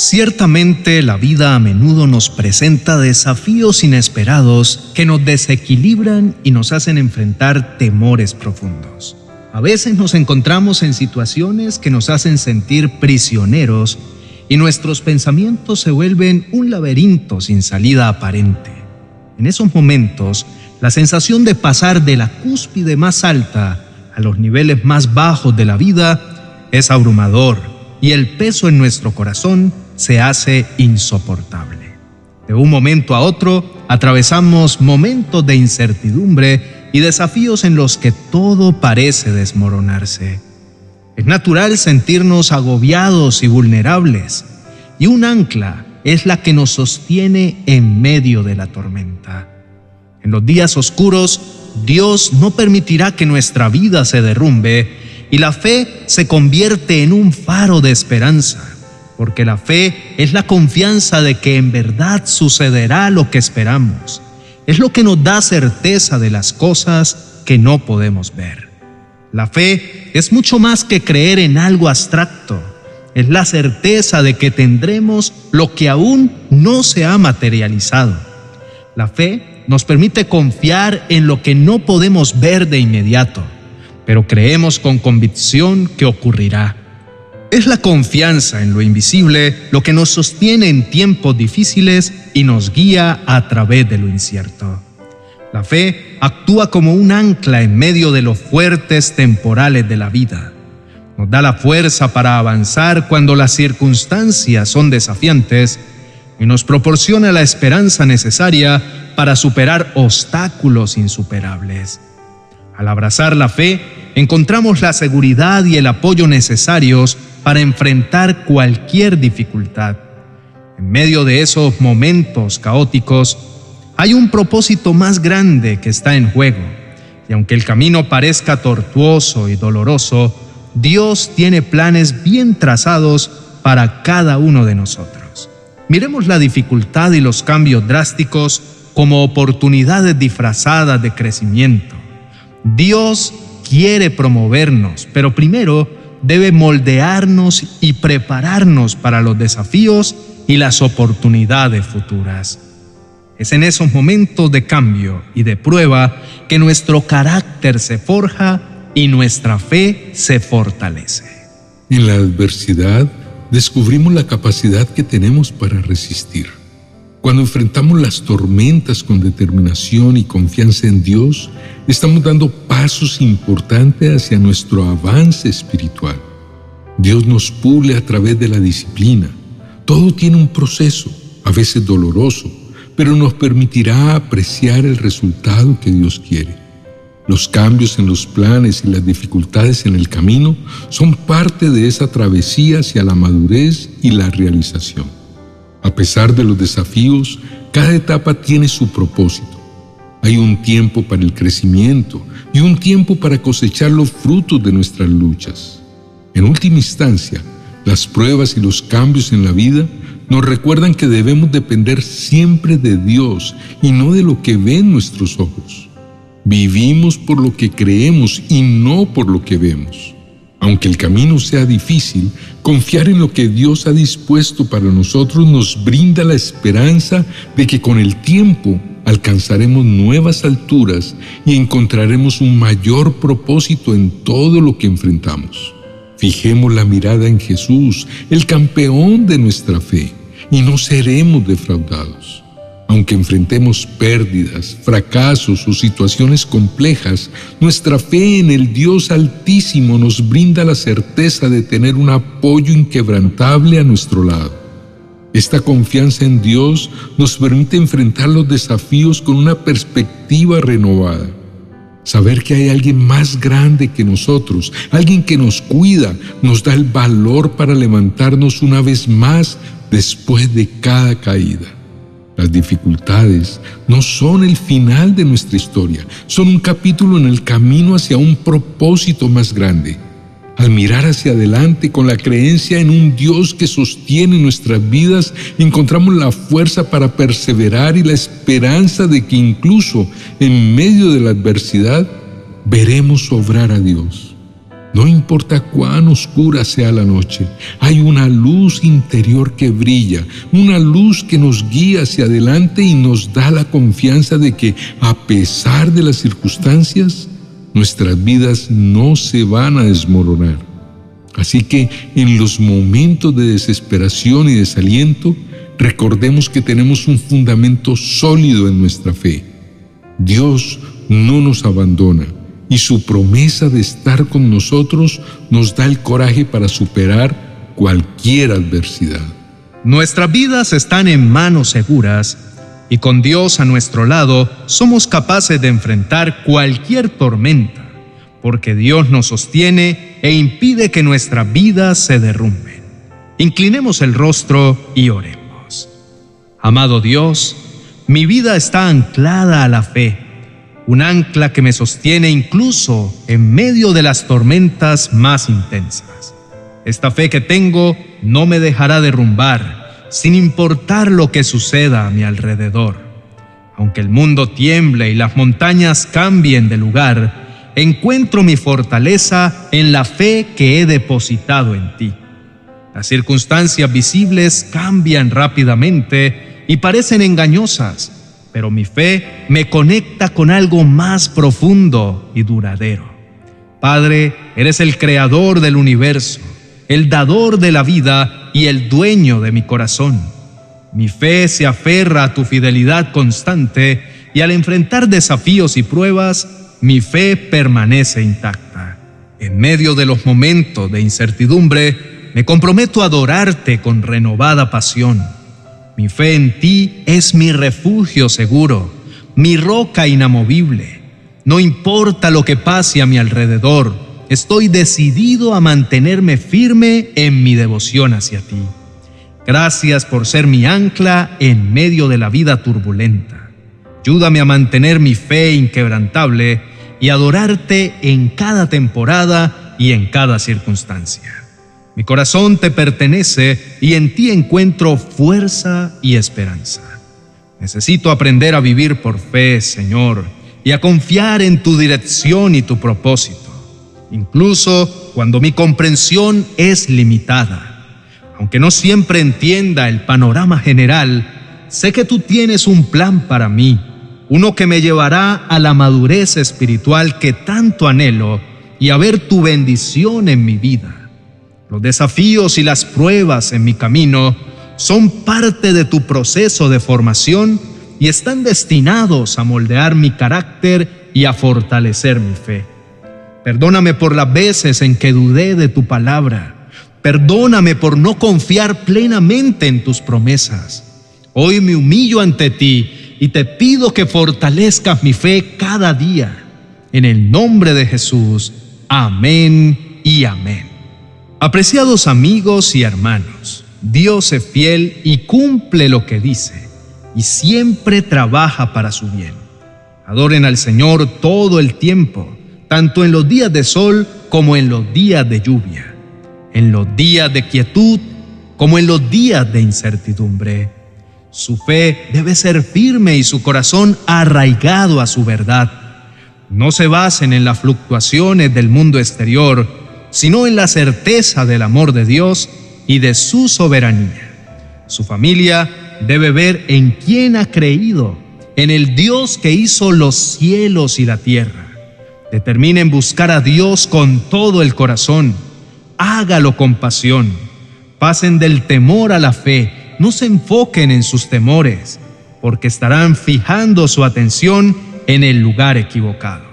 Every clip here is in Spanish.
Ciertamente la vida a menudo nos presenta desafíos inesperados que nos desequilibran y nos hacen enfrentar temores profundos. A veces nos encontramos en situaciones que nos hacen sentir prisioneros y nuestros pensamientos se vuelven un laberinto sin salida aparente. En esos momentos, la sensación de pasar de la cúspide más alta a los niveles más bajos de la vida es abrumador y el peso en nuestro corazón se hace insoportable. De un momento a otro, atravesamos momentos de incertidumbre y desafíos en los que todo parece desmoronarse. Es natural sentirnos agobiados y vulnerables, y un ancla es la que nos sostiene en medio de la tormenta. En los días oscuros, Dios no permitirá que nuestra vida se derrumbe y la fe se convierte en un faro de esperanza porque la fe es la confianza de que en verdad sucederá lo que esperamos. Es lo que nos da certeza de las cosas que no podemos ver. La fe es mucho más que creer en algo abstracto. Es la certeza de que tendremos lo que aún no se ha materializado. La fe nos permite confiar en lo que no podemos ver de inmediato, pero creemos con convicción que ocurrirá. Es la confianza en lo invisible lo que nos sostiene en tiempos difíciles y nos guía a través de lo incierto. La fe actúa como un ancla en medio de los fuertes temporales de la vida. Nos da la fuerza para avanzar cuando las circunstancias son desafiantes y nos proporciona la esperanza necesaria para superar obstáculos insuperables. Al abrazar la fe, encontramos la seguridad y el apoyo necesarios para enfrentar cualquier dificultad. En medio de esos momentos caóticos, hay un propósito más grande que está en juego. Y aunque el camino parezca tortuoso y doloroso, Dios tiene planes bien trazados para cada uno de nosotros. Miremos la dificultad y los cambios drásticos como oportunidades disfrazadas de crecimiento. Dios quiere promovernos, pero primero debe moldearnos y prepararnos para los desafíos y las oportunidades futuras. Es en esos momentos de cambio y de prueba que nuestro carácter se forja y nuestra fe se fortalece. En la adversidad descubrimos la capacidad que tenemos para resistir. Cuando enfrentamos las tormentas con determinación y confianza en Dios, estamos dando pasos importantes hacia nuestro avance espiritual. Dios nos pule a través de la disciplina. Todo tiene un proceso, a veces doloroso, pero nos permitirá apreciar el resultado que Dios quiere. Los cambios en los planes y las dificultades en el camino son parte de esa travesía hacia la madurez y la realización. A pesar de los desafíos, cada etapa tiene su propósito. Hay un tiempo para el crecimiento y un tiempo para cosechar los frutos de nuestras luchas. En última instancia, las pruebas y los cambios en la vida nos recuerdan que debemos depender siempre de Dios y no de lo que ven nuestros ojos. Vivimos por lo que creemos y no por lo que vemos. Aunque el camino sea difícil, confiar en lo que Dios ha dispuesto para nosotros nos brinda la esperanza de que con el tiempo alcanzaremos nuevas alturas y encontraremos un mayor propósito en todo lo que enfrentamos. Fijemos la mirada en Jesús, el campeón de nuestra fe, y no seremos defraudados. Aunque enfrentemos pérdidas, fracasos o situaciones complejas, nuestra fe en el Dios Altísimo nos brinda la certeza de tener un apoyo inquebrantable a nuestro lado. Esta confianza en Dios nos permite enfrentar los desafíos con una perspectiva renovada. Saber que hay alguien más grande que nosotros, alguien que nos cuida, nos da el valor para levantarnos una vez más después de cada caída. Las dificultades no son el final de nuestra historia, son un capítulo en el camino hacia un propósito más grande. Al mirar hacia adelante con la creencia en un Dios que sostiene nuestras vidas, encontramos la fuerza para perseverar y la esperanza de que incluso en medio de la adversidad veremos obrar a Dios. No importa cuán oscura sea la noche, hay una luz interior que brilla, una luz que nos guía hacia adelante y nos da la confianza de que a pesar de las circunstancias, nuestras vidas no se van a desmoronar. Así que en los momentos de desesperación y desaliento, recordemos que tenemos un fundamento sólido en nuestra fe. Dios no nos abandona y su promesa de estar con nosotros nos da el coraje para superar cualquier adversidad. Nuestras vidas están en manos seguras y con Dios a nuestro lado somos capaces de enfrentar cualquier tormenta, porque Dios nos sostiene e impide que nuestras vidas se derrumben. Inclinemos el rostro y oremos. Amado Dios, mi vida está anclada a la fe un ancla que me sostiene incluso en medio de las tormentas más intensas. Esta fe que tengo no me dejará derrumbar, sin importar lo que suceda a mi alrededor. Aunque el mundo tiemble y las montañas cambien de lugar, encuentro mi fortaleza en la fe que he depositado en ti. Las circunstancias visibles cambian rápidamente y parecen engañosas, pero mi fe me conecta con algo más profundo y duradero. Padre, eres el creador del universo, el dador de la vida y el dueño de mi corazón. Mi fe se aferra a tu fidelidad constante y al enfrentar desafíos y pruebas, mi fe permanece intacta. En medio de los momentos de incertidumbre, me comprometo a adorarte con renovada pasión mi fe en ti es mi refugio seguro, mi roca inamovible. No importa lo que pase a mi alrededor, estoy decidido a mantenerme firme en mi devoción hacia ti. Gracias por ser mi ancla en medio de la vida turbulenta. Ayúdame a mantener mi fe inquebrantable y adorarte en cada temporada y en cada circunstancia. Mi corazón te pertenece y en ti encuentro fuerza y esperanza. Necesito aprender a vivir por fe, Señor, y a confiar en tu dirección y tu propósito, incluso cuando mi comprensión es limitada. Aunque no siempre entienda el panorama general, sé que tú tienes un plan para mí, uno que me llevará a la madurez espiritual que tanto anhelo y a ver tu bendición en mi vida. Los desafíos y las pruebas en mi camino son parte de tu proceso de formación y están destinados a moldear mi carácter y a fortalecer mi fe. Perdóname por las veces en que dudé de tu palabra. Perdóname por no confiar plenamente en tus promesas. Hoy me humillo ante ti y te pido que fortalezcas mi fe cada día. En el nombre de Jesús. Amén y amén. Apreciados amigos y hermanos, Dios es fiel y cumple lo que dice, y siempre trabaja para su bien. Adoren al Señor todo el tiempo, tanto en los días de sol como en los días de lluvia, en los días de quietud como en los días de incertidumbre. Su fe debe ser firme y su corazón arraigado a su verdad. No se basen en las fluctuaciones del mundo exterior, sino en la certeza del amor de Dios y de su soberanía. Su familia debe ver en quién ha creído, en el Dios que hizo los cielos y la tierra. Determinen buscar a Dios con todo el corazón. Hágalo con pasión. Pasen del temor a la fe. No se enfoquen en sus temores, porque estarán fijando su atención en el lugar equivocado.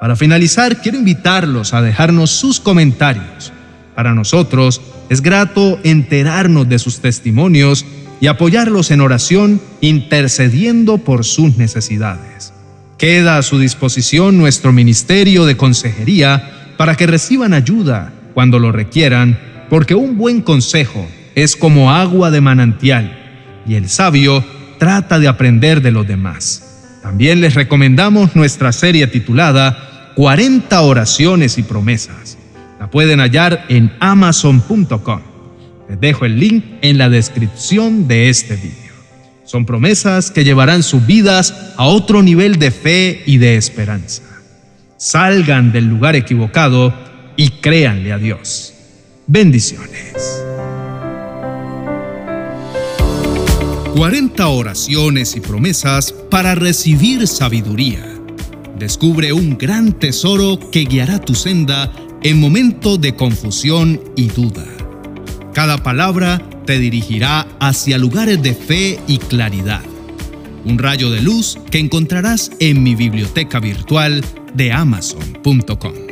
Para finalizar, quiero invitarlos a dejarnos sus comentarios. Para nosotros es grato enterarnos de sus testimonios y apoyarlos en oración intercediendo por sus necesidades. Queda a su disposición nuestro Ministerio de Consejería para que reciban ayuda cuando lo requieran, porque un buen consejo es como agua de manantial y el sabio trata de aprender de los demás. También les recomendamos nuestra serie titulada 40 oraciones y promesas. La pueden hallar en amazon.com. Les dejo el link en la descripción de este vídeo. Son promesas que llevarán sus vidas a otro nivel de fe y de esperanza. Salgan del lugar equivocado y créanle a Dios. Bendiciones. 40 oraciones y promesas para recibir sabiduría. Descubre un gran tesoro que guiará tu senda en momentos de confusión y duda. Cada palabra te dirigirá hacia lugares de fe y claridad. Un rayo de luz que encontrarás en mi biblioteca virtual de amazon.com.